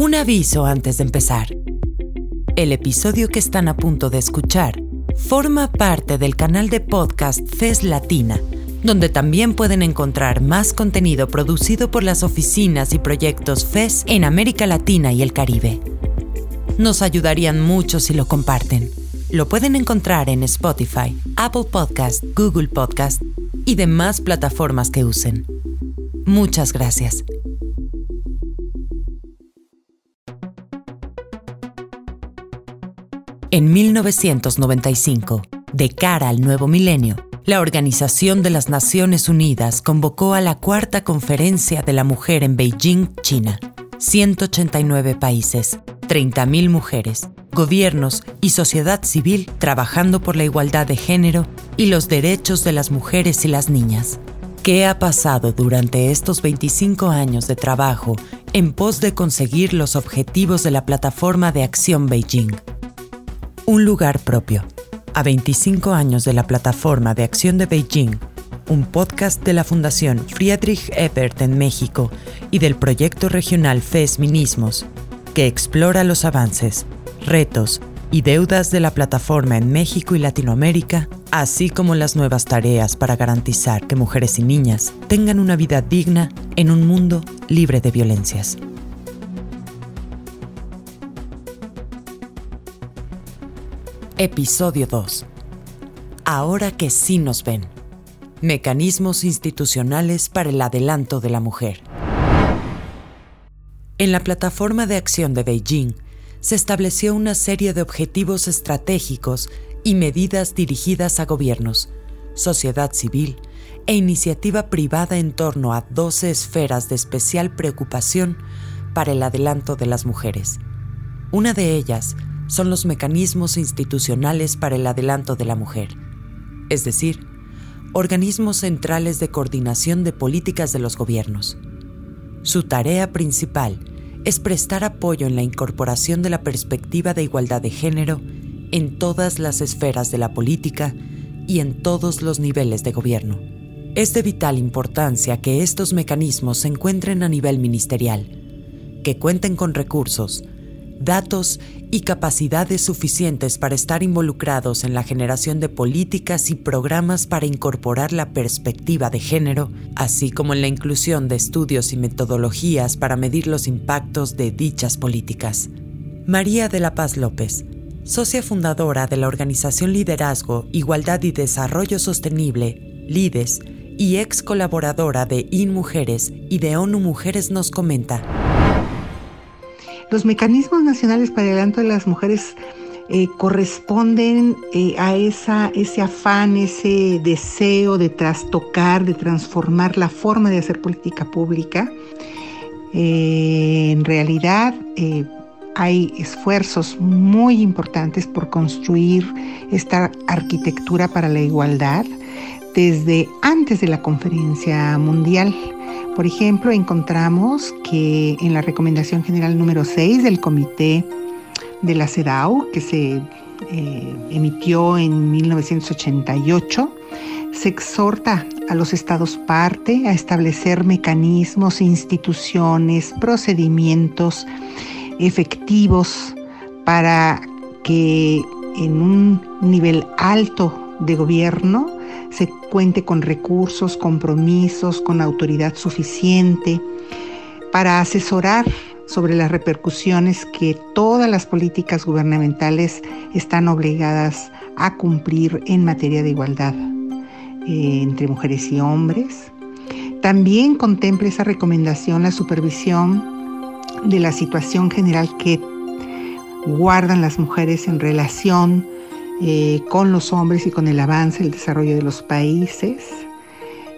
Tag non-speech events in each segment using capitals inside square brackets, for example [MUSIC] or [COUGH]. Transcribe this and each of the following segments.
Un aviso antes de empezar. El episodio que están a punto de escuchar forma parte del canal de podcast FES Latina, donde también pueden encontrar más contenido producido por las oficinas y proyectos FES en América Latina y el Caribe. Nos ayudarían mucho si lo comparten. Lo pueden encontrar en Spotify, Apple Podcast, Google Podcast y demás plataformas que usen. Muchas gracias. En 1995, de cara al nuevo milenio, la Organización de las Naciones Unidas convocó a la Cuarta Conferencia de la Mujer en Beijing, China. 189 países, 30.000 mujeres, gobiernos y sociedad civil trabajando por la igualdad de género y los derechos de las mujeres y las niñas. ¿Qué ha pasado durante estos 25 años de trabajo en pos de conseguir los objetivos de la Plataforma de Acción Beijing? Un lugar propio. A 25 años de la Plataforma de Acción de Beijing, un podcast de la Fundación Friedrich Ebert en México y del proyecto regional FESMinismos, que explora los avances, retos y deudas de la plataforma en México y Latinoamérica, así como las nuevas tareas para garantizar que mujeres y niñas tengan una vida digna en un mundo libre de violencias. Episodio 2. Ahora que sí nos ven. Mecanismos institucionales para el adelanto de la mujer. En la plataforma de acción de Beijing se estableció una serie de objetivos estratégicos y medidas dirigidas a gobiernos, sociedad civil e iniciativa privada en torno a 12 esferas de especial preocupación para el adelanto de las mujeres. Una de ellas son los mecanismos institucionales para el adelanto de la mujer, es decir, organismos centrales de coordinación de políticas de los gobiernos. Su tarea principal es prestar apoyo en la incorporación de la perspectiva de igualdad de género en todas las esferas de la política y en todos los niveles de gobierno. Es de vital importancia que estos mecanismos se encuentren a nivel ministerial, que cuenten con recursos, datos y capacidades suficientes para estar involucrados en la generación de políticas y programas para incorporar la perspectiva de género, así como en la inclusión de estudios y metodologías para medir los impactos de dichas políticas. María de la Paz López, socia fundadora de la organización Liderazgo, Igualdad y Desarrollo Sostenible, LIDES, y ex colaboradora de InMujeres y de ONU Mujeres nos comenta. Los mecanismos nacionales para el adelanto de las mujeres eh, corresponden eh, a ese afán, ese deseo de trastocar, de transformar la forma de hacer política pública. Eh, en realidad hay esfuerzos muy importantes por construir esta arquitectura para la igualdad desde antes de la conferencia mundial. Por ejemplo, encontramos que en la recomendación general número 6 del Comité de la CEDAW, que se eh, emitió en 1988, se exhorta a los estados parte a establecer mecanismos, instituciones, procedimientos efectivos para que en un nivel alto de gobierno se cuente con recursos, compromisos, con autoridad suficiente para asesorar sobre las repercusiones que todas las políticas gubernamentales están obligadas a cumplir en materia de igualdad eh, entre mujeres y hombres. También contempla esa recomendación la supervisión de la situación general que guardan las mujeres en relación eh, con los hombres y con el avance, el desarrollo de los países.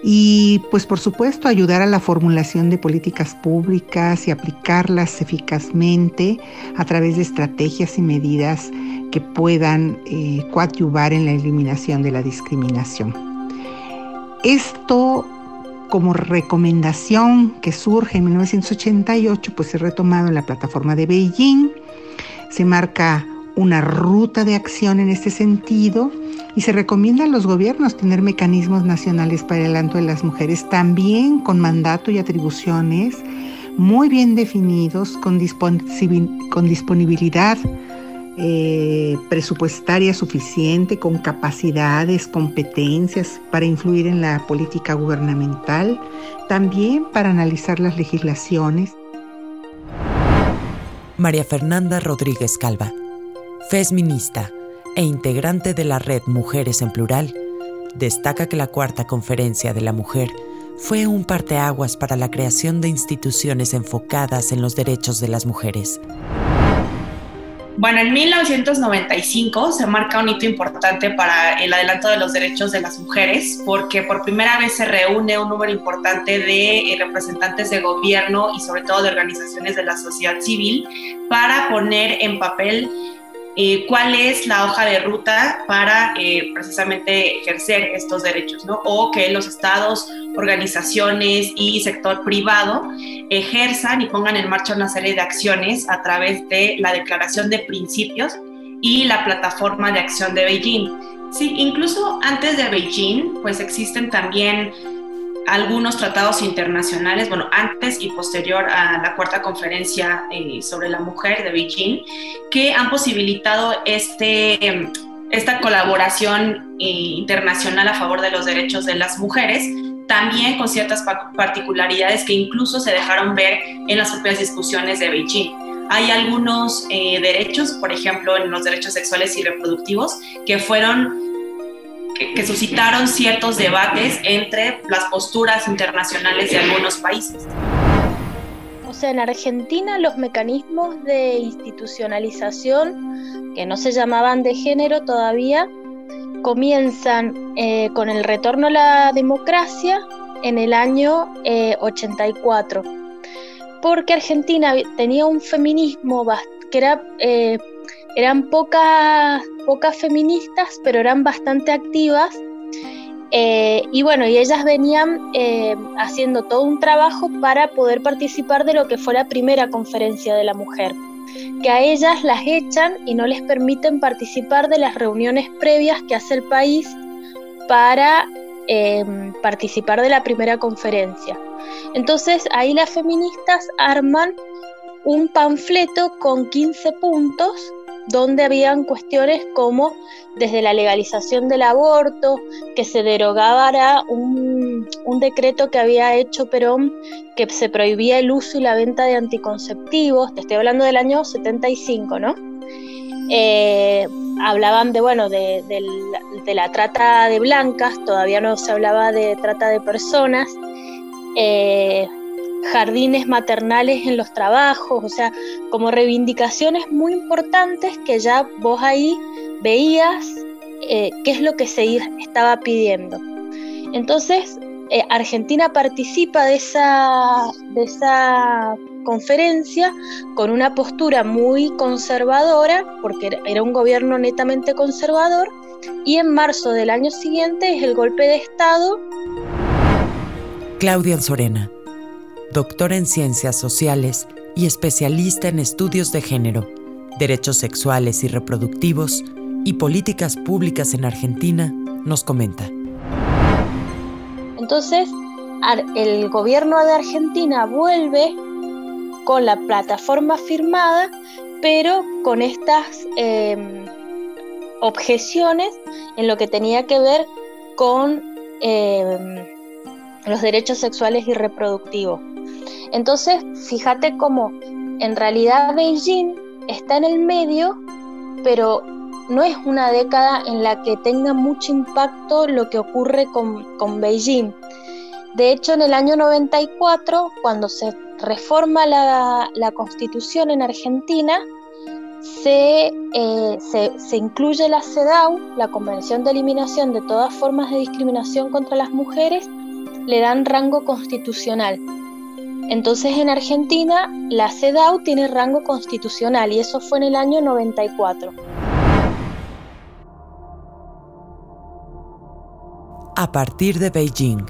Y pues por supuesto ayudar a la formulación de políticas públicas y aplicarlas eficazmente a través de estrategias y medidas que puedan eh, coadyuvar en la eliminación de la discriminación. Esto como recomendación que surge en 1988, pues es retomado en la plataforma de Beijing, se marca una ruta de acción en este sentido y se recomienda a los gobiernos tener mecanismos nacionales para el adelanto de las mujeres, también con mandato y atribuciones muy bien definidos, con, disponibilidad eh, presupuestaria suficiente, con capacidades, competencias para influir en la política gubernamental, también para analizar las legislaciones. María Fernanda Rodríguez Calva, feminista e integrante de la red Mujeres en Plural, destaca que la cuarta conferencia de la mujer fue un parteaguas para la creación de instituciones enfocadas en los derechos de las mujeres. Bueno, en 1995 se marca un hito importante para el adelanto de los derechos de las mujeres, porque por primera vez se reúne un número importante de eh, representantes de gobierno y sobre todo de organizaciones de la sociedad civil para poner en papel eh, cuál es la hoja de ruta para eh, precisamente ejercer estos derechos, ¿no? O que los estados, organizaciones y sector privado ejerzan y pongan en marcha una serie de acciones a través de la Declaración de Principios y la Plataforma de Acción de Beijing. Sí, incluso antes de Beijing, pues existen también algunos tratados internacionales, bueno, antes y posterior a la cuarta conferencia eh, sobre la mujer de Beijing, que han posibilitado este, esta colaboración eh, internacional a favor de los derechos de las mujeres, también con ciertas particularidades que incluso se dejaron ver en las propias discusiones de Beijing. Hay algunos eh, derechos, por ejemplo, en los derechos sexuales y reproductivos, que fueron que, suscitaron ciertos debates entre las posturas internacionales de algunos países. O sea, en Argentina los mecanismos de institucionalización, que no se llamaban de género todavía, comienzan eh, con el retorno a la democracia en el año 84, eh, porque Argentina tenía un feminismo que era eh, eran pocas, pocas feministas, pero eran bastante activas. Eh, y bueno, y ellas venían eh, haciendo todo un trabajo para poder participar de lo que fue la primera conferencia de la mujer, que a ellas las echan y no les permiten participar de las reuniones previas que hace el país para eh, participar de la primera conferencia. Entonces ahí las feministas arman un panfleto con 15 puntos donde habían cuestiones como desde la legalización del aborto, que se derogara un, un, decreto que había hecho Perón que se prohibía el uso y la venta de anticonceptivos, te estoy hablando del año 75, ¿no? Eh, hablaban de, bueno, de, de, la trata de blancas, todavía no se hablaba de trata de personas. Eh, jardines maternales en los trabajos, o sea, como reivindicaciones muy importantes que ya vos ahí veías eh, qué es lo que se estaba pidiendo. Entonces, eh, Argentina participa de esa, de esa conferencia con una postura muy conservadora, porque era un gobierno netamente conservador, y en marzo del año siguiente es el golpe de Estado. Claudia Sorena doctora en ciencias sociales y especialista en estudios de género, derechos sexuales y reproductivos y políticas públicas en Argentina, nos comenta. Entonces, el gobierno de Argentina vuelve con la plataforma firmada, pero con estas em, objeciones en lo que tenía que ver con em, los derechos sexuales y reproductivos. Entonces, fíjate cómo en realidad Beijing está en el medio, pero no es una década en la que tenga mucho impacto lo que ocurre con, Beijing. De hecho, en el año 94, cuando se reforma la, constitución en Argentina, se, eh, se, incluye la CEDAW, la Convención de Eliminación de todas formas de discriminación contra las mujeres, le dan rango constitucional. Entonces en Argentina la CEDAW tiene rango constitucional y eso fue en el año 94. A partir de Beijing,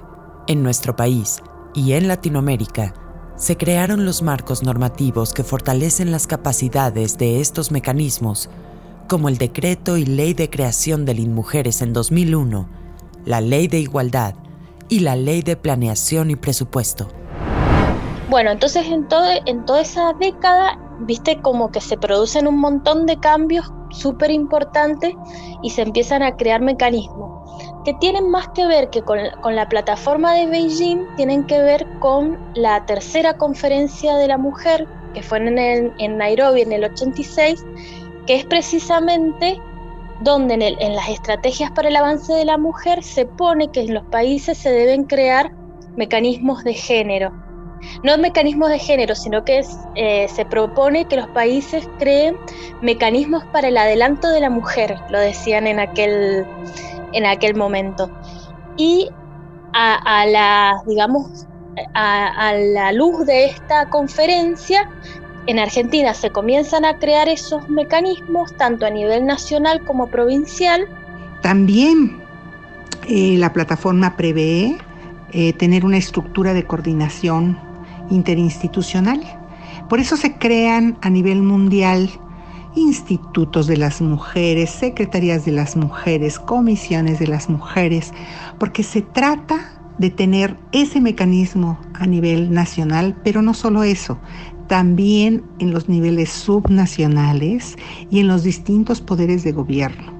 en nuestro país y en Latinoamérica, se crearon los marcos normativos que fortalecen las capacidades de estos mecanismos, como el Decreto y Ley de Creación del INMUJERES en 2001, la Ley de Igualdad y la Ley de Planeación y Presupuesto. Bueno, entonces en, todo, en toda esa década, viste como que se producen un montón de cambios súper importantes y se empiezan a crear mecanismos que tienen más que ver que con, la plataforma de Beijing, tienen que ver con la tercera conferencia de la mujer, que fue en, en Nairobi en el 86, que es precisamente donde en, las estrategias para el avance de la mujer se pone que en los países se deben crear mecanismos de género. No mecanismos de género, sino que eh, se propone que los países creen mecanismos para el adelanto de la mujer, lo decían en aquel, en aquel momento. Y a, la, digamos, a, la luz de esta conferencia, en Argentina se comienzan a crear esos mecanismos, tanto a nivel nacional como provincial. También eh, la plataforma prevé eh, tener una estructura de coordinación interinstitucional. Por eso se crean a nivel mundial institutos de las mujeres, secretarías de las mujeres, comisiones de las mujeres, porque se trata de tener ese mecanismo a nivel nacional, pero no solo eso, también en los niveles subnacionales y en los distintos poderes de gobierno.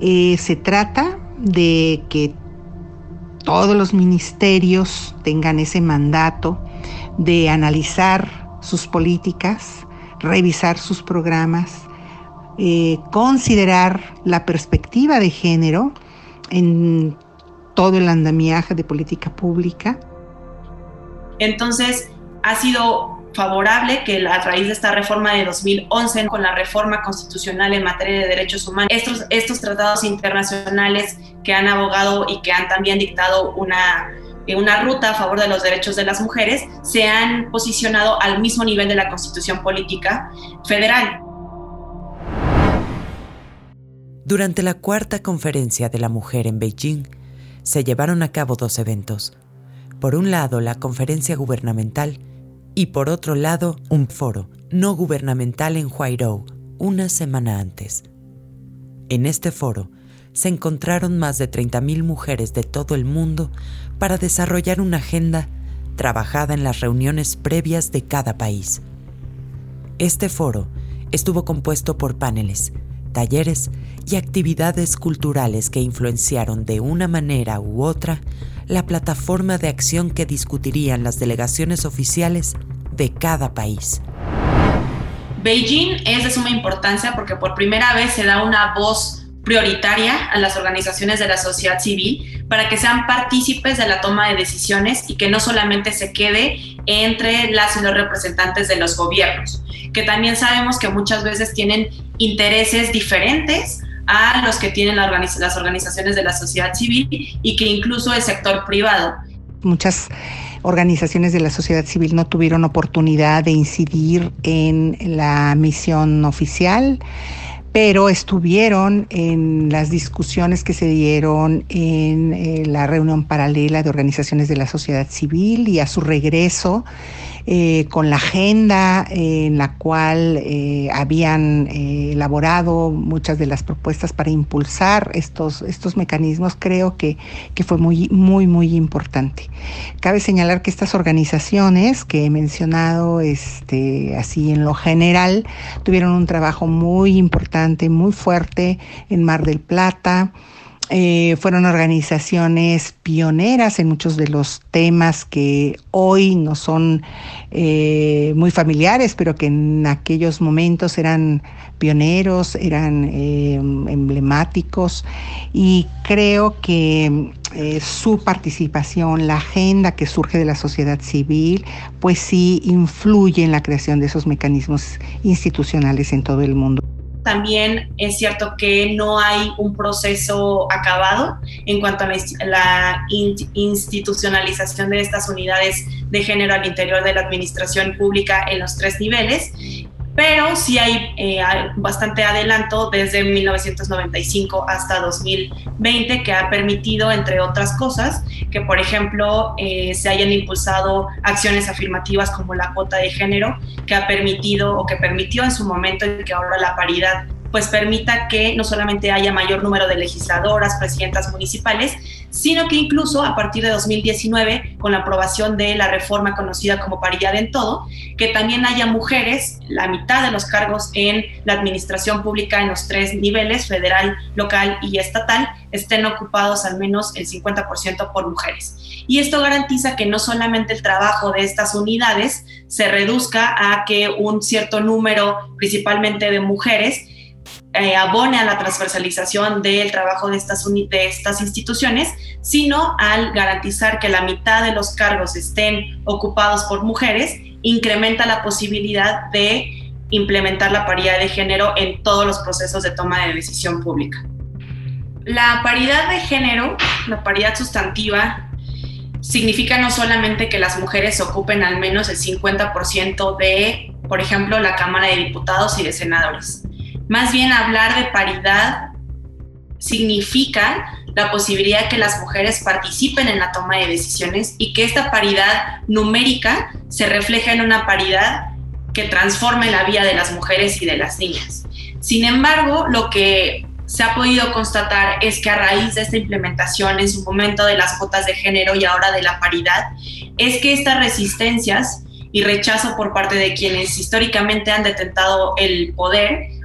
Eh, se trata de que todos los ministerios tengan ese mandato de analizar sus políticas, revisar sus programas, eh, considerar la perspectiva de género en todo el andamiaje de política pública. Entonces, ha sido favorable que a raíz de esta reforma de 2011, con la reforma constitucional en materia de derechos humanos, estos, estos tratados internacionales que han abogado y que han también dictado una una ruta a favor de los derechos de las mujeres, se han posicionado al mismo nivel de la constitución política federal. Durante la cuarta conferencia de la mujer en Beijing, se llevaron a cabo dos eventos. Por un lado, la conferencia gubernamental y por otro lado, un foro no gubernamental en Huairou, una semana antes. En este foro, se encontraron más de 30.000 mujeres de todo el mundo para desarrollar una agenda trabajada en las reuniones previas de cada país. Este foro estuvo compuesto por paneles, talleres y actividades culturales que influenciaron de una manera u otra la plataforma de acción que discutirían las delegaciones oficiales de cada país. Beijing es de suma importancia porque por primera vez se da una voz prioritaria a las organizaciones de la sociedad civil para que sean partícipes de la toma de decisiones y que no solamente se quede entre las y los representantes de los gobiernos, que también sabemos que muchas veces tienen intereses diferentes a los que tienen las organizaciones de la sociedad civil y que incluso el sector privado. Muchas organizaciones de la sociedad civil no tuvieron oportunidad de incidir en la misión oficial pero estuvieron en las discusiones que se dieron en eh, la reunión paralela de organizaciones de la sociedad civil y a su regreso eh, con la agenda en la cual eh, habían eh, elaborado muchas de las propuestas para impulsar estos, estos mecanismos, creo que, que fue muy, muy, muy importante. Cabe señalar que estas organizaciones que he mencionado este, así en lo general tuvieron un trabajo muy importante, muy fuerte en Mar del Plata. Eh, fueron organizaciones pioneras en muchos de los temas que hoy no son eh, muy familiares, pero que en aquellos momentos eran pioneros, eran eh, emblemáticos. Y creo que su participación, la agenda que surge de la sociedad civil, pues sí influye en la creación de esos mecanismos institucionales en todo el mundo también es cierto que no hay un proceso acabado en cuanto a la institucionalización de estas unidades de género al interior de la administración pública en los tres niveles pero sí hay eh, bastante adelanto desde 1995 hasta 2020 que ha permitido, entre otras cosas, que por ejemplo eh, se hayan impulsado acciones afirmativas como la cuota de género, que ha permitido o que permitió en su momento y que ahora la paridad pues permita que no solamente haya mayor número de legisladoras, presidentas municipales, sino que incluso a partir de 2019, con la aprobación de la reforma conocida como paridad en todo, que también haya mujeres, la mitad de los cargos en la administración pública en los tres niveles, federal, local y estatal, estén ocupados al menos el 50% por mujeres. Y esto garantiza que no solamente el trabajo de estas unidades se reduzca a que un cierto número, principalmente de mujeres, eh, abone a la transversalización del trabajo de estas, de estas instituciones, sino al garantizar que la mitad de los cargos estén ocupados por mujeres, incrementa la posibilidad de implementar la paridad de género en todos los procesos de toma de decisión pública. La paridad de género, la paridad sustantiva, significa no solamente que las mujeres ocupen al menos el 50% de, por ejemplo, la Cámara de Diputados y de Senadores, más bien hablar de paridad significa la posibilidad que las mujeres participen en la toma de decisiones y que esta paridad numérica se refleje en una paridad que transforme la vida de las mujeres y de las niñas. Sin embargo, lo que se ha podido constatar es que a raíz de esta implementación en su momento de las cuotas de género y ahora de la paridad, es que estas resistencias y rechazo por parte de quienes históricamente han detentado el poder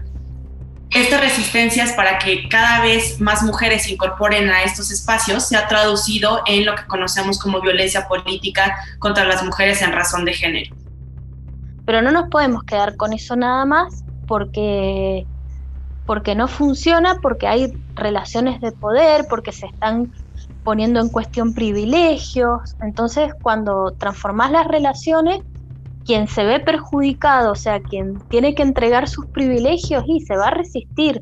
estas resistencias para que cada vez más mujeres se incorporen a estos espacios se ha traducido en lo que conocemos como violencia política contra las mujeres en razón de género. Pero no nos podemos quedar con eso nada más porque, porque no funciona, porque hay relaciones de poder, porque se están poniendo en cuestión privilegios. Entonces, cuando transformas las relaciones, quien se ve perjudicado, o sea, quien tiene que entregar sus privilegios y se va a resistir.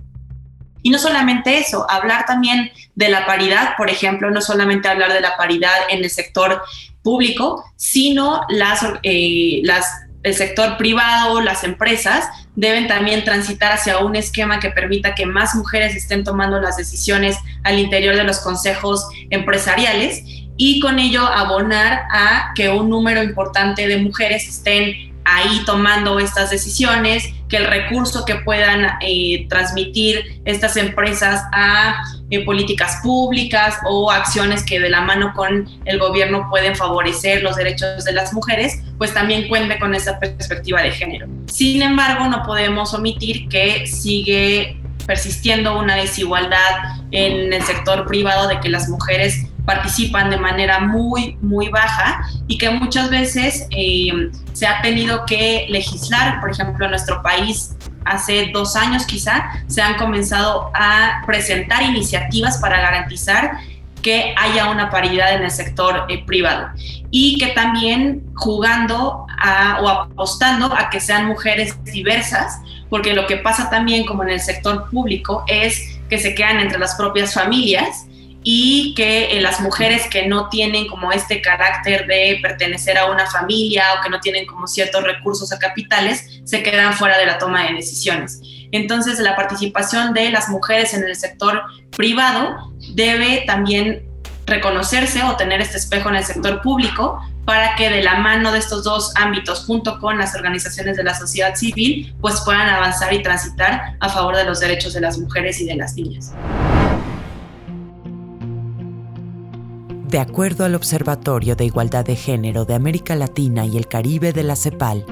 Y no solamente eso, hablar también de la paridad, por ejemplo, no solamente hablar de la paridad en el sector público, sino las, eh, el sector privado, las empresas, deben también transitar hacia un esquema que permita que más mujeres estén tomando las decisiones al interior de los consejos empresariales y con ello abonar a que un número importante de mujeres estén ahí tomando estas decisiones, que el recurso que puedan eh, transmitir estas empresas a eh, políticas públicas o acciones que de la mano con el gobierno pueden favorecer los derechos de las mujeres, pues también cuente con esa perspectiva de género. Sin embargo, no podemos omitir que sigue persistiendo una desigualdad en el sector privado de que las mujeres participan de manera muy, muy baja y que muchas veces eh, se ha tenido que legislar, por ejemplo, en nuestro país hace dos años quizá, se han comenzado a presentar iniciativas para garantizar que haya una paridad en el sector eh, privado. Y que también jugando o apostando a que sean mujeres diversas, porque lo que pasa también como en el sector público es que se quedan entre las propias familias y que eh, las mujeres que no tienen como este carácter de pertenecer a una familia o que no tienen como ciertos recursos o capitales se quedan fuera de la toma de decisiones. Entonces la participación de las mujeres en el sector privado debe también reconocerse o tener este espejo en el sector público para que de la mano de estos dos ámbitos, junto con las organizaciones de la sociedad civil, pues puedan avanzar y transitar a favor de los derechos de las mujeres y de las niñas. De acuerdo al Observatorio de Igualdad de Género de América Latina y el Caribe de la CEPAL,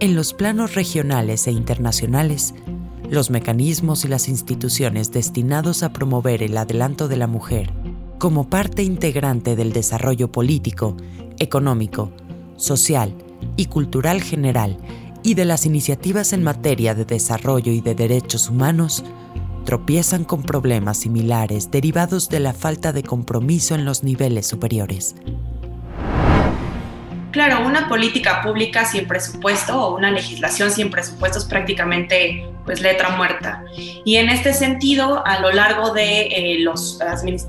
en los planos regionales e internacionales, los mecanismos y las instituciones destinados a promover el adelanto de la mujer como parte integrante del desarrollo político, económico, social y cultural general y de las iniciativas en materia de desarrollo y de derechos humanos tropiezan con problemas similares derivados de la falta de compromiso en los niveles superiores. Claro, una política pública sin presupuesto o una legislación sin presupuesto es prácticamente pues letra muerta. Y en este sentido, a lo largo de eh,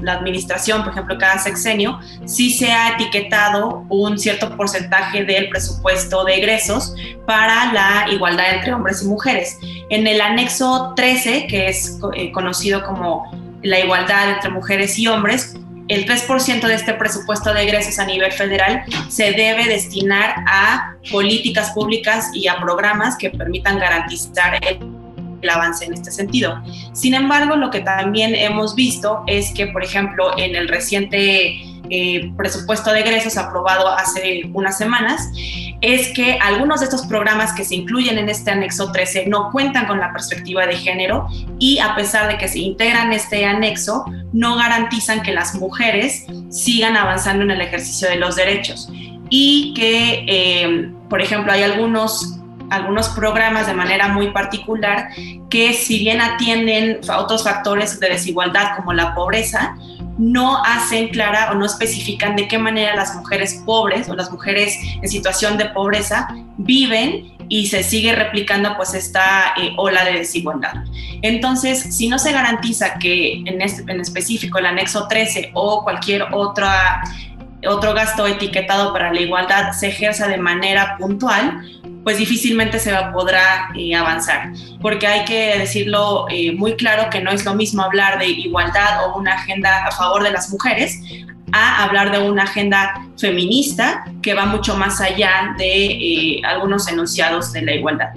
la administración, por ejemplo, cada sexenio, sí se ha etiquetado un cierto porcentaje del presupuesto de egresos para la igualdad entre hombres y mujeres. En el anexo 13, que es eh, conocido como la igualdad entre mujeres y hombres, el 3% de este presupuesto de egresos a nivel federal se debe destinar a políticas públicas y a programas que permitan garantizar el avance en este sentido. Sin embargo, lo que también hemos visto es que, por ejemplo, en el reciente eh, presupuesto de egresos aprobado hace unas semanas, es que algunos de estos programas que se incluyen en este anexo 13 no cuentan con la perspectiva de género y a pesar de que se integran este anexo, no garantizan que las mujeres sigan avanzando en el ejercicio de los derechos. Y que, eh, por ejemplo, hay algunos algunos programas de manera muy particular que si bien atienden otros factores de desigualdad como la pobreza, no hacen clara o no especifican de qué manera las mujeres pobres o las mujeres en situación de pobreza viven y se sigue replicando pues esta eh, ola de desigualdad. Entonces, si no se garantiza que en, este, en específico el anexo 13 o cualquier otra, otro gasto etiquetado para la igualdad se ejerza de manera puntual, pues difícilmente se podrá eh, avanzar, porque hay que decirlo eh, muy claro que no es lo mismo hablar de igualdad o una agenda a favor de las mujeres a hablar de una agenda feminista que va mucho más allá de eh, algunos enunciados de la igualdad.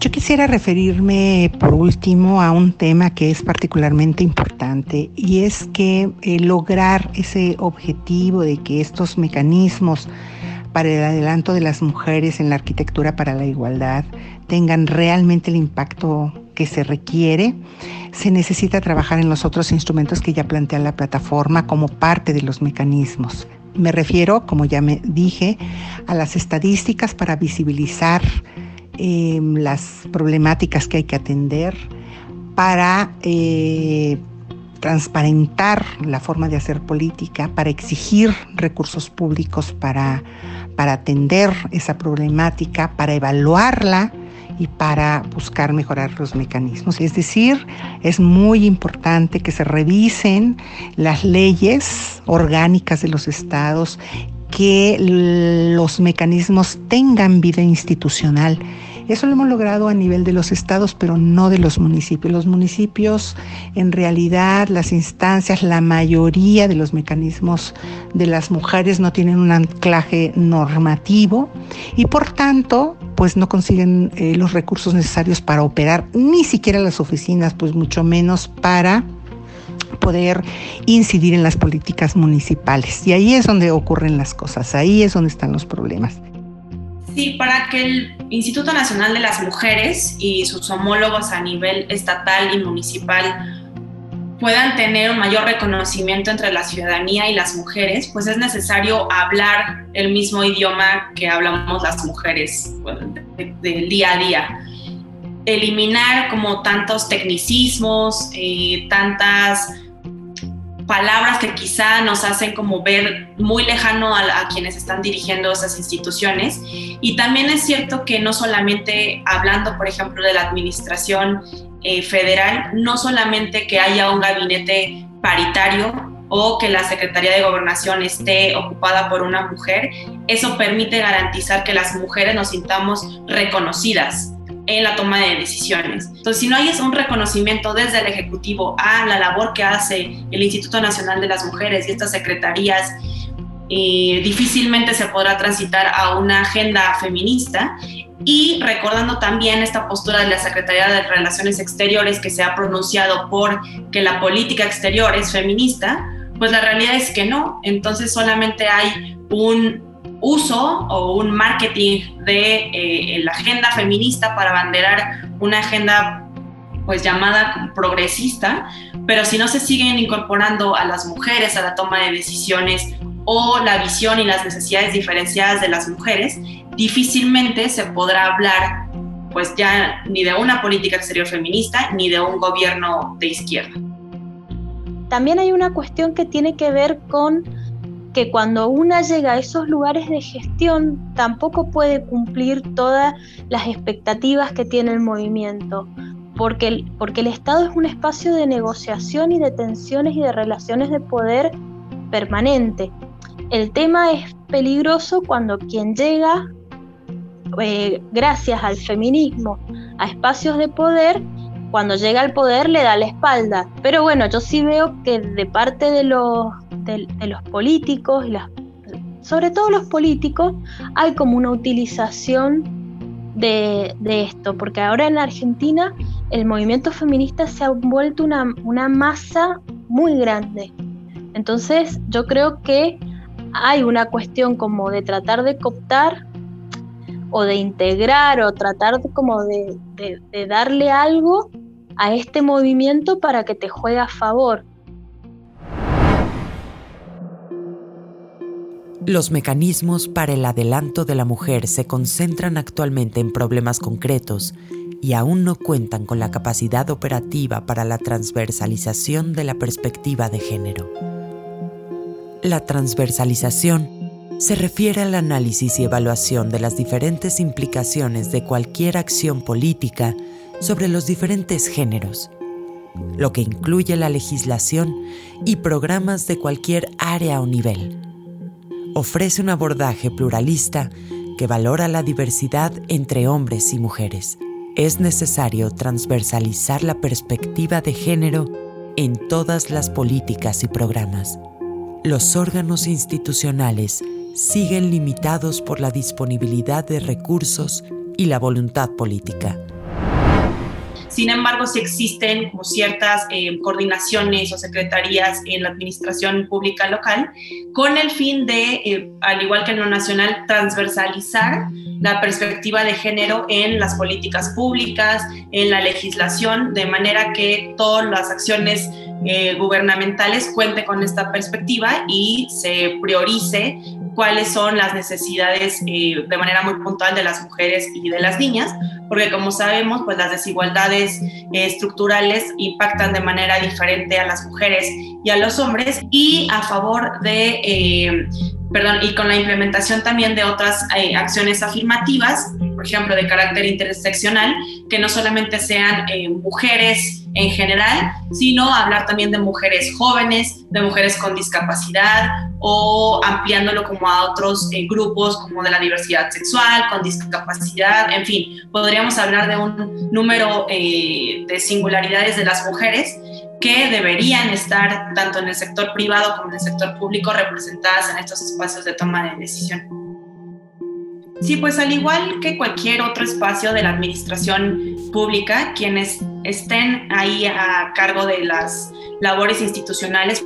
Yo quisiera referirme por último a un tema que es particularmente importante y es que lograr ese objetivo de que estos mecanismos para el adelanto de las mujeres en la arquitectura para la igualdad tengan realmente el impacto que se requiere, se necesita trabajar en los otros instrumentos que ya plantea la plataforma como parte de los mecanismos. Me refiero, como ya me dije, a las estadísticas para visibilizar em, las problemáticas que hay que atender, para eh, transparentar la forma de hacer política, para exigir recursos públicos para, para atender esa problemática, para evaluarla y para buscar mejorar los mecanismos. Es decir, es muy importante que se revisen las leyes orgánicas de los estados, que los mecanismos tengan vida institucional eso lo hemos logrado a nivel de los estados, pero no de los municipios. Los municipios, en realidad, las instancias, la mayoría de los mecanismos de las mujeres no tienen un anclaje normativo y por tanto, pues no consiguen eh, los recursos necesarios para operar, ni siquiera las oficinas, pues mucho menos para poder incidir en las políticas municipales. Y ahí es donde ocurren las cosas, ahí es donde están los problemas. Sí, para que el Instituto Nacional de las Mujeres y sus homólogos a nivel estatal y municipal puedan tener un mayor reconocimiento entre la ciudadanía y las mujeres, pues es necesario hablar el mismo idioma que hablamos las mujeres del día a día. Eliminar como tantos tecnicismos, eh, tantas palabras que quizá nos hacen como ver muy lejano a, quienes están dirigiendo esas instituciones. Y también es cierto que no solamente hablando, por ejemplo, de la administración eh, federal, no solamente que haya un gabinete paritario o que la Secretaría de Gobernación esté ocupada por una mujer, eso permite garantizar que las mujeres nos sintamos reconocidas en la toma de decisiones. Entonces, si no hay un reconocimiento desde el Ejecutivo a la labor que hace el Instituto Nacional de las Mujeres y estas secretarías, eh, difícilmente se podrá transitar a una agenda feminista. Y recordando también esta postura de la Secretaría de Relaciones Exteriores que se ha pronunciado por que la política exterior es feminista, pues la realidad es que no. Entonces solamente hay un uso o un marketing de eh, la agenda feminista para banderar una agenda pues llamada progresista, pero si no se siguen incorporando a las mujeres a la toma de decisiones o la visión y las necesidades diferenciadas de las mujeres, difícilmente se podrá hablar pues ya ni de una política exterior feminista ni de un gobierno de izquierda. También hay una cuestión que tiene que ver con que cuando una llega a esos lugares de gestión tampoco puede cumplir todas las expectativas que tiene el movimiento, porque el, porque el Estado es un espacio de negociación y de tensiones y de relaciones de poder permanente. El tema es peligroso cuando quien llega, eh, gracias al feminismo, a espacios de poder, cuando llega al poder le da la espalda. Pero bueno, yo sí veo que de parte de los, de, los políticos, y sobre todo los políticos, hay como una utilización de, esto, porque ahora en Argentina el movimiento feminista se ha vuelto una, una masa muy grande. Entonces yo creo que hay una cuestión como de tratar de cooptar o de integrar o tratar como de, de, darle algo a este movimiento para que te juegue a favor. Los mecanismos para el adelanto de la mujer se concentran actualmente en problemas concretos y aún no cuentan con la capacidad operativa para la transversalización de la perspectiva de género. La transversalización se refiere al análisis y evaluación de las diferentes implicaciones de cualquier acción política sobre los diferentes géneros, lo que incluye la legislación y programas de cualquier área o nivel ofrece un abordaje pluralista que valora la diversidad entre hombres y mujeres. Es necesario transversalizar la perspectiva de género en todas las políticas y programas. Los órganos institucionales siguen limitados por la disponibilidad de recursos y la voluntad política. Sin embargo, sí existen como ciertas eh, coordinaciones o secretarías en la administración pública local con el fin de, eh, al igual que en lo nacional, transversalizar la perspectiva de género en las políticas públicas, en la legislación, de manera que todas las acciones eh, gubernamentales cuenten con esta perspectiva y se priorice cuáles son las necesidades de manera muy puntual de las mujeres y de las niñas, porque como sabemos, pues las desigualdades eh, estructurales impactan de manera diferente a las mujeres y a los hombres y a favor de, eh, perdón, y con la implementación también de otras eh, acciones afirmativas, por ejemplo, de carácter interseccional, que no solamente sean mujeres en general, sino hablar también de mujeres jóvenes, de mujeres con discapacidad o ampliándolo como a otros eh, grupos como de la diversidad sexual, con discapacidad, en fin, podríamos hablar de un número eh, de singularidades de las mujeres que deberían estar tanto en el sector privado como en el sector público representadas en estos espacios de toma de decisión. Sí, pues al igual que cualquier otro espacio de la administración pública, quienes estén ahí a cargo de las labores institucionales,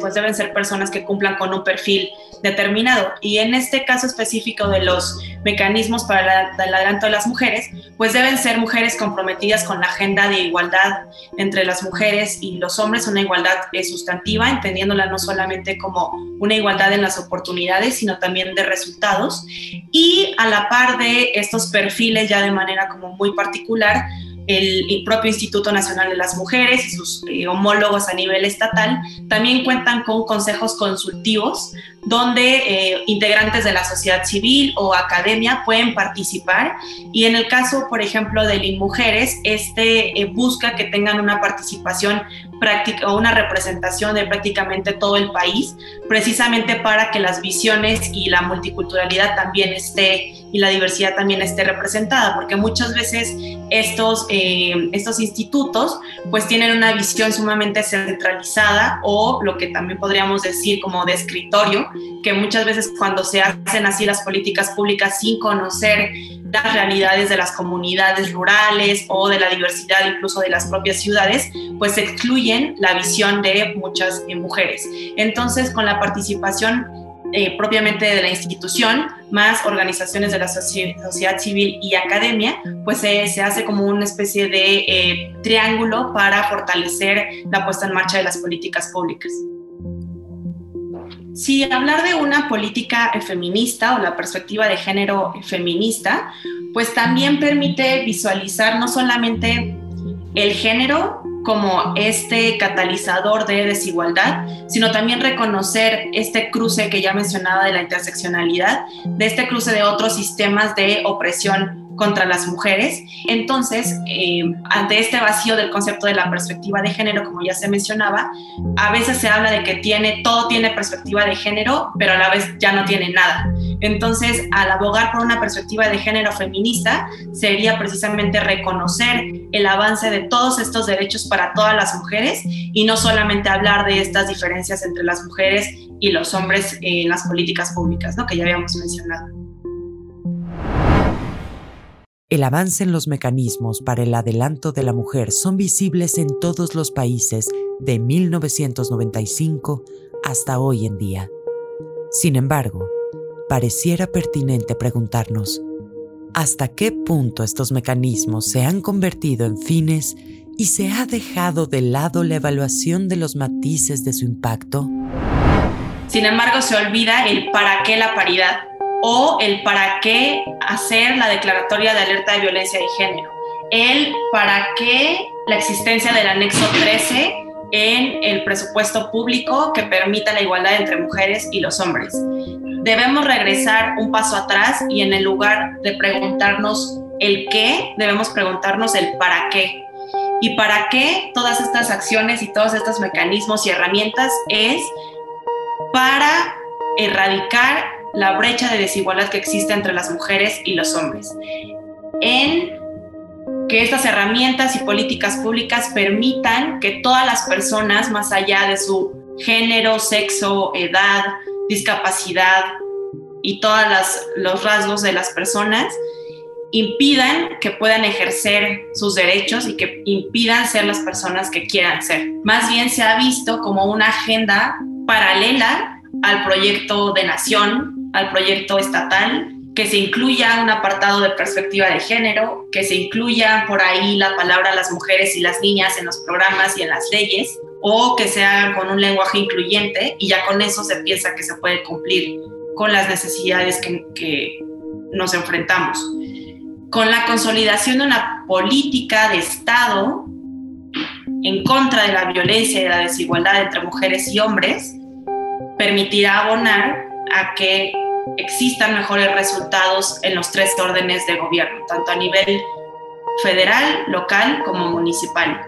pues deben ser personas que cumplan con un perfil determinado. Y en este caso específico de los mecanismos para el adelanto de las mujeres, pues deben ser mujeres comprometidas con la agenda de igualdad entre las mujeres y los hombres, una igualdad eh, sustantiva, entendiéndola no solamente como una igualdad en las oportunidades, sino también de resultados. Y a la par de estos perfiles ya de manera como muy particular, el, propio Instituto Nacional de las Mujeres y sus eh, homólogos a nivel estatal también cuentan con consejos consultivos donde eh, integrantes de la sociedad civil o academia pueden participar. Y en el caso, por ejemplo, de Mujeres, este eh, busca que tengan una participación práctica o una representación de prácticamente todo el país, precisamente para que las visiones y la multiculturalidad también esté y la diversidad también esté representada, porque muchas veces estos, eh, estos institutos pues tienen una visión sumamente centralizada o lo que también podríamos decir como de escritorio, que muchas veces cuando se hacen así las políticas públicas sin conocer las realidades de las comunidades rurales o de la diversidad incluso de las propias ciudades, pues la visión de muchas eh, mujeres. Entonces, con la participación eh, propiamente de la institución, más organizaciones de la sociedad civil y academia, pues se hace como una especie de eh, triángulo para fortalecer la puesta en marcha de las políticas públicas. Si hablar de una política feminista o la perspectiva de género feminista, pues también permite visualizar no solamente el género como este catalizador de desigualdad, sino también reconocer este cruce que ya mencionaba de la interseccionalidad, de este cruce de otros sistemas de opresión contra las mujeres. Entonces, eh, ante este vacío del concepto de la perspectiva de género, como ya se mencionaba, a veces se habla de que tiene, todo tiene perspectiva de género, pero a la vez ya no tiene nada. Entonces, al abogar por una perspectiva de género feminista, sería precisamente reconocer el avance de todos estos derechos para todas las mujeres y no solamente hablar de estas diferencias entre las mujeres y los hombres en las políticas públicas, ¿no? que ya habíamos mencionado. El avance en los mecanismos para el adelanto de la mujer son visibles en todos los países de 1995 hasta hoy en día. Sin embargo, pareciera pertinente preguntarnos, ¿hasta qué punto estos mecanismos se han convertido en fines y se ha dejado de lado la evaluación de los matices de su impacto? Sin embargo, se olvida el para qué la paridad o el para qué hacer la declaratoria de alerta de violencia de género, el para qué la existencia del anexo 13 en el presupuesto público que permita la igualdad entre mujeres y los hombres. Debemos regresar un paso atrás y en el lugar de preguntarnos el qué, debemos preguntarnos el para qué. Y para qué todas estas acciones y todos estos mecanismos y herramientas es para erradicar la brecha de desigualdad que existe entre las mujeres y los hombres. En que estas herramientas y políticas públicas permitan que todas las personas, más allá de su género, sexo, edad, discapacidad y todos los rasgos de las personas, impidan que puedan ejercer sus derechos y que impidan ser las personas que quieran ser. Más bien se ha visto como una agenda paralela al proyecto de nación, al proyecto estatal, que se incluya un apartado de perspectiva de género, que se incluya por ahí la palabra las mujeres y las niñas en los programas y en las leyes, o que se hagan con un lenguaje incluyente y ya con eso se piensa que se puede cumplir con las necesidades que, que nos enfrentamos. Con la consolidación de una política de Estado en contra de la violencia y de la desigualdad entre mujeres y hombres, permitirá abonar a que existan mejores resultados en los tres órdenes de gobierno, tanto a nivel federal, local como municipal.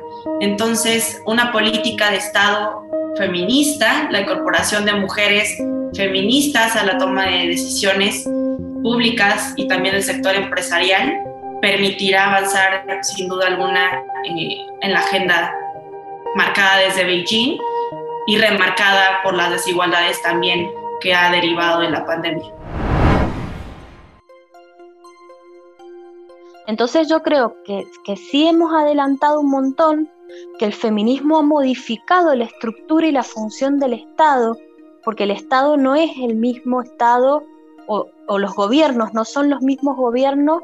Entonces, una política de Estado feminista, la incorporación de mujeres feministas a la toma de decisiones públicas y también del sector empresarial, permitirá avanzar sin duda alguna eh, en la agenda marcada desde Beijing y remarcada por las desigualdades también que ha derivado de la pandemia. Entonces yo creo que, que sí hemos adelantado un montón, que el feminismo ha modificado la estructura y la función del Estado, porque el Estado no es el mismo Estado o, o los gobiernos no son los mismos gobiernos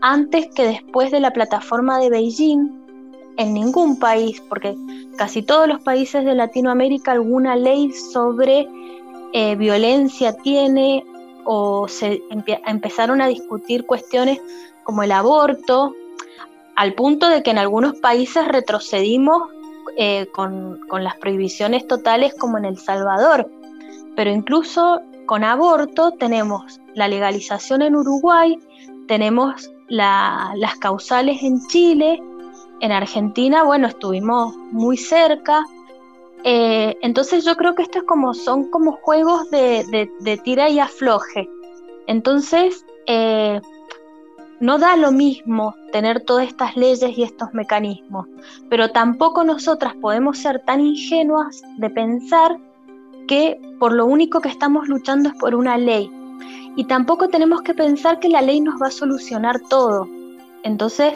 antes que después de la plataforma de Beijing en ningún país, porque casi todos los países de Latinoamérica alguna ley sobre eh, violencia tiene o se empezaron a discutir cuestiones como el aborto, al punto de que en algunos países retrocedimos eh, con, con, las prohibiciones totales como en El Salvador. Pero incluso con aborto tenemos la legalización en Uruguay, tenemos las causales en Chile, en Argentina, bueno, estuvimos muy cerca. Eh, entonces yo creo que esto es como, son como juegos de, tira y afloje. Entonces, eh, no da lo mismo tener todas estas leyes y estos mecanismos, pero tampoco nosotras podemos ser tan ingenuas de pensar que por lo único que estamos luchando es por una ley. Y tampoco tenemos que pensar que la ley nos va a solucionar todo. Entonces,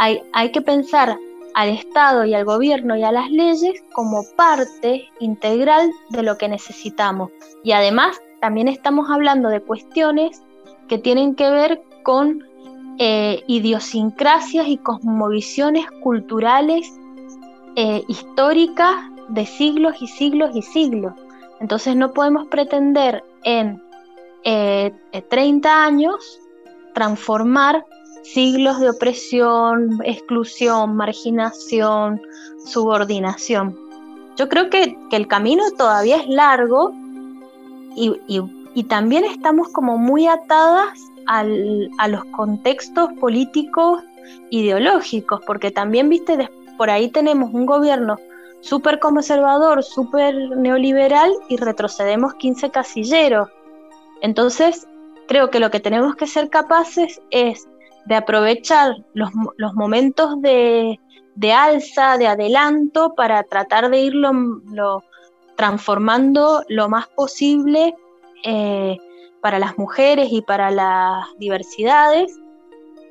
hay, que pensar al Estado y al gobierno y a las leyes como parte integral de lo que necesitamos. Y además también estamos hablando de cuestiones que tienen que ver con eh, idiosincrasias y cosmovisiones culturales eh, históricas de siglos y siglos y siglos. Entonces no podemos pretender en 30 eh, años transformar siglos de opresión, exclusión, marginación, subordinación. Yo creo que, el camino todavía es largo y, también estamos como muy atadas a los contextos políticos ideológicos, porque también, viste, por ahí tenemos un gobierno súper conservador, súper neoliberal y retrocedemos 15 casilleros. Entonces, creo que lo que tenemos que ser capaces es de aprovechar los, momentos de, alza, de adelanto, para tratar de irlo lo, transformando lo más posible eh, para las mujeres y para las diversidades,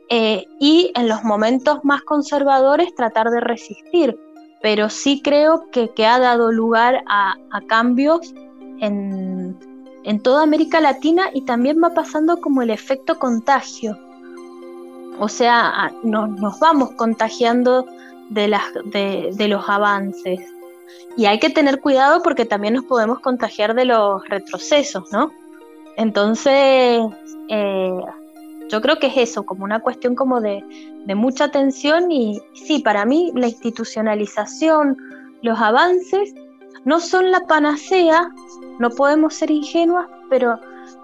eh, y en los momentos más conservadores tratar de resistir. Pero sí creo que, que ha dado lugar a, cambios en, en toda América Latina y también va pasando como el efecto contagio. O sea, nos vamos contagiando de, los avances. Y hay que tener cuidado porque también nos podemos contagiar de los retrocesos, ¿no? Entonces, eh, yo creo que es eso, como una cuestión como de, de mucha atención y sí, para mí la institucionalización, los avances no son la panacea, no podemos ser ingenuas, pero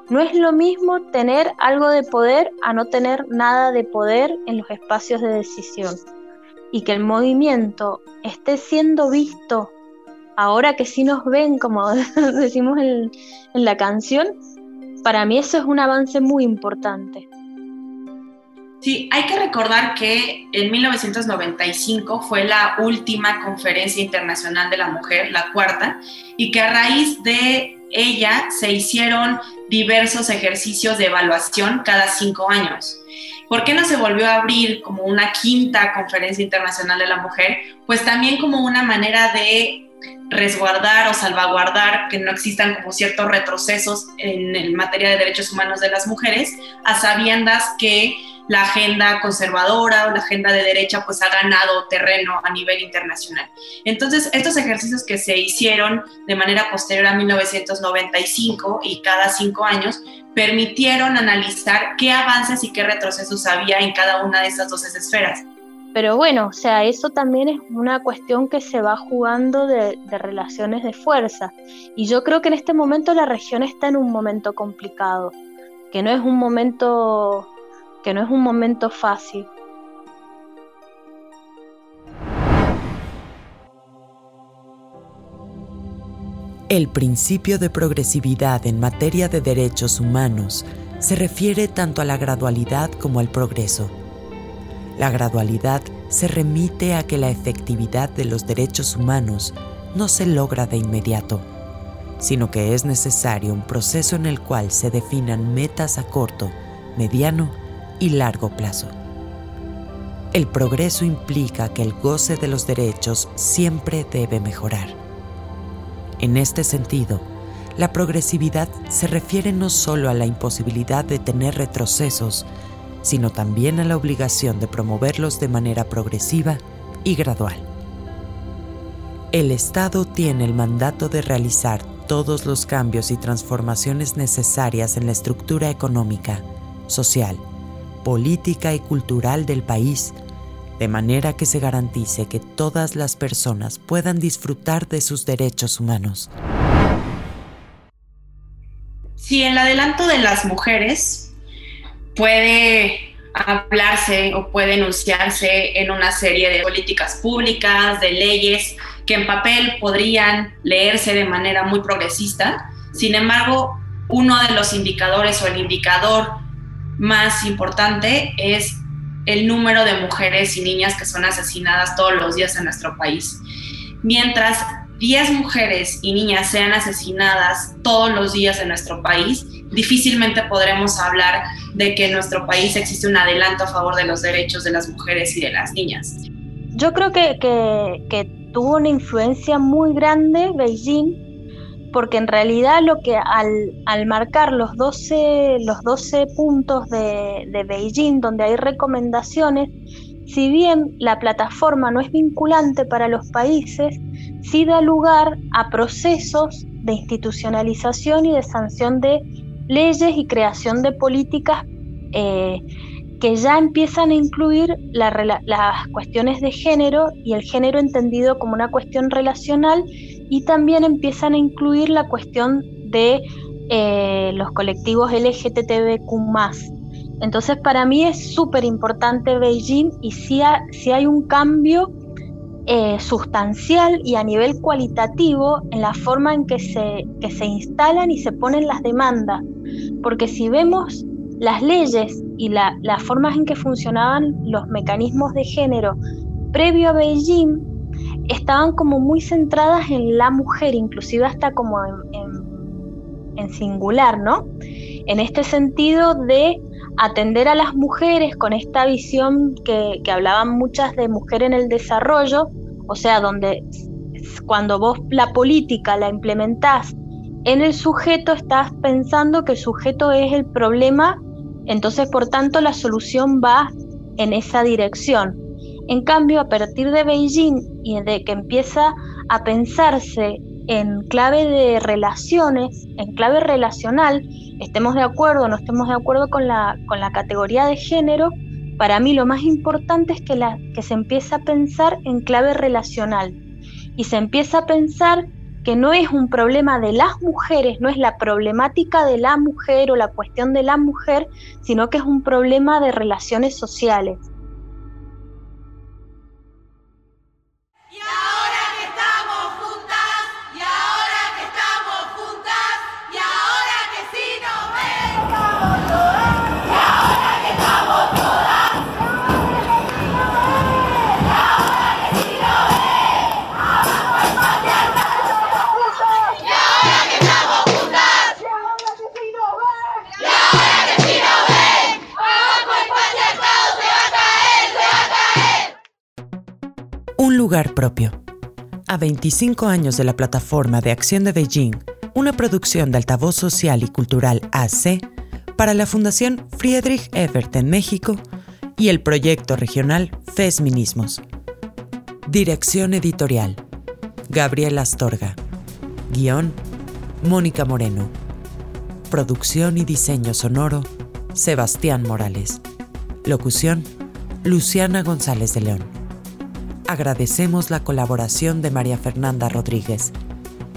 no es lo mismo tener algo de poder a no tener nada de poder en los espacios de decisión. Y que el movimiento esté siendo visto ahora que sí nos ven, como [LAUGHS] decimos en, en la canción, para mí eso es un avance muy importante. Sí, hay que recordar que en 1995 fue la última conferencia internacional de la mujer, la cuarta, y que a raíz de ella se hicieron diversos ejercicios de evaluación cada cinco años. ¿Por qué no se volvió a abrir como una quinta conferencia internacional de la mujer? Pues también como una manera de resguardar o salvaguardar que no existan como ciertos retrocesos en, materia de derechos humanos de las mujeres, a sabiendas que la agenda conservadora o la agenda de derecha pues ha ganado terreno a nivel internacional. Entonces, estos ejercicios que se hicieron de manera posterior a 1995 y cada cinco años permitieron analizar qué avances y qué retrocesos había en cada una de esas dos esferas. Pero bueno, o sea, eso también es una cuestión que se va jugando de, de, relaciones de fuerza. Y yo creo que en este momento la región está en un momento complicado, que no es un momento que no es un momento fácil. El principio de progresividad en materia de derechos humanos se refiere tanto a la gradualidad como al progreso. La gradualidad se remite a que la efectividad de los derechos humanos no se logra de inmediato, sino que es necesario un proceso en el cual se definan metas a corto, mediano y largo plazo. El progreso implica que el goce de los derechos siempre debe mejorar. En este sentido, la progresividad se refiere no solo a la imposibilidad de tener retrocesos, sino también a la obligación de promoverlos de manera progresiva y gradual. El Estado tiene el mandato de realizar todos los cambios y transformaciones necesarias en la estructura económica, social política y cultural del país, de manera que se garantice que todas las personas puedan disfrutar de sus derechos humanos. Si el adelanto de las mujeres puede hablarse o puede enunciarse en una serie de políticas públicas, de leyes que en papel podrían leerse de manera muy progresista. Sin embargo, uno de los indicadores o el indicador más importante es el número de mujeres y niñas que son asesinadas todos los días en nuestro país. Mientras 10 mujeres y niñas sean asesinadas todos los días en nuestro país, difícilmente podremos hablar de que en nuestro país existe un adelanto a favor de los derechos de las mujeres y de las niñas. Yo creo que, que tuvo una influencia muy grande Beijing porque en realidad lo que al, marcar los 12, los 12 puntos de, de Beijing, donde hay recomendaciones, si bien la plataforma no es vinculante para los países, sí da lugar a procesos de institucionalización y de sanción de leyes y creación de políticas eh, que ya empiezan a incluir las cuestiones de género y el género entendido como una cuestión relacional y también empiezan a incluir la cuestión de eh, los colectivos LGTBQ. Entonces para mí es súper importante Beijing y si hay un cambio eh, sustancial y a nivel cualitativo en la forma en que se, que se instalan y se ponen las demandas. Porque si vemos las leyes y la, las formas en que funcionaban los mecanismos de género previo a Beijing, estaban como muy centradas en la mujer, inclusive hasta como en, singular, ¿no? En este sentido de atender a las mujeres con esta visión que, que hablaban muchas de mujer en el desarrollo, o sea, donde cuando vos la política la implementás en el sujeto, estás pensando que el sujeto es el problema, entonces por tanto la solución va en esa dirección. En cambio, a partir de Beijing y de que empieza a pensarse en clave de relaciones, en clave relacional, estemos de acuerdo o no estemos de acuerdo con la, con la categoría de género, para mí lo más importante es que, que se empieza a pensar en clave relacional y se empieza a pensar que no es un problema de las mujeres, no es la problemática de la mujer o la cuestión de la mujer, sino que es un problema de relaciones sociales. Lugar propio. A 25 años de la plataforma de acción de Beijing, una producción de altavoz social y cultural AC para la Fundación Friedrich Ebert en México y el proyecto regional Fesminismos. Dirección editorial: Gabriel Astorga. Guión: Mónica Moreno. Producción y diseño sonoro: Sebastián Morales. Locución: Luciana González de León agradecemos la colaboración de María Fernanda Rodríguez,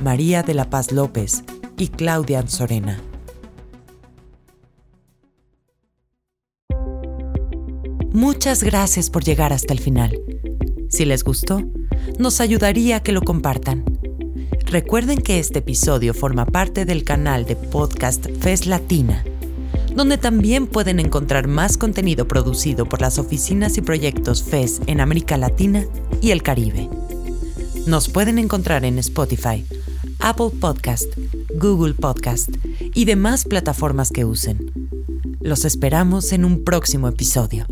María de la Paz López y Claudia Anzorena. Muchas gracias por llegar hasta el final. Si les gustó, nos ayudaría que lo compartan. Recuerden que este episodio forma parte del canal de podcast FES Latina donde también pueden encontrar más contenido producido por las oficinas y proyectos FES en América Latina y el Caribe. Nos pueden encontrar en Spotify, Apple Podcast, Google Podcast y demás plataformas que usen. Los esperamos en un próximo episodio.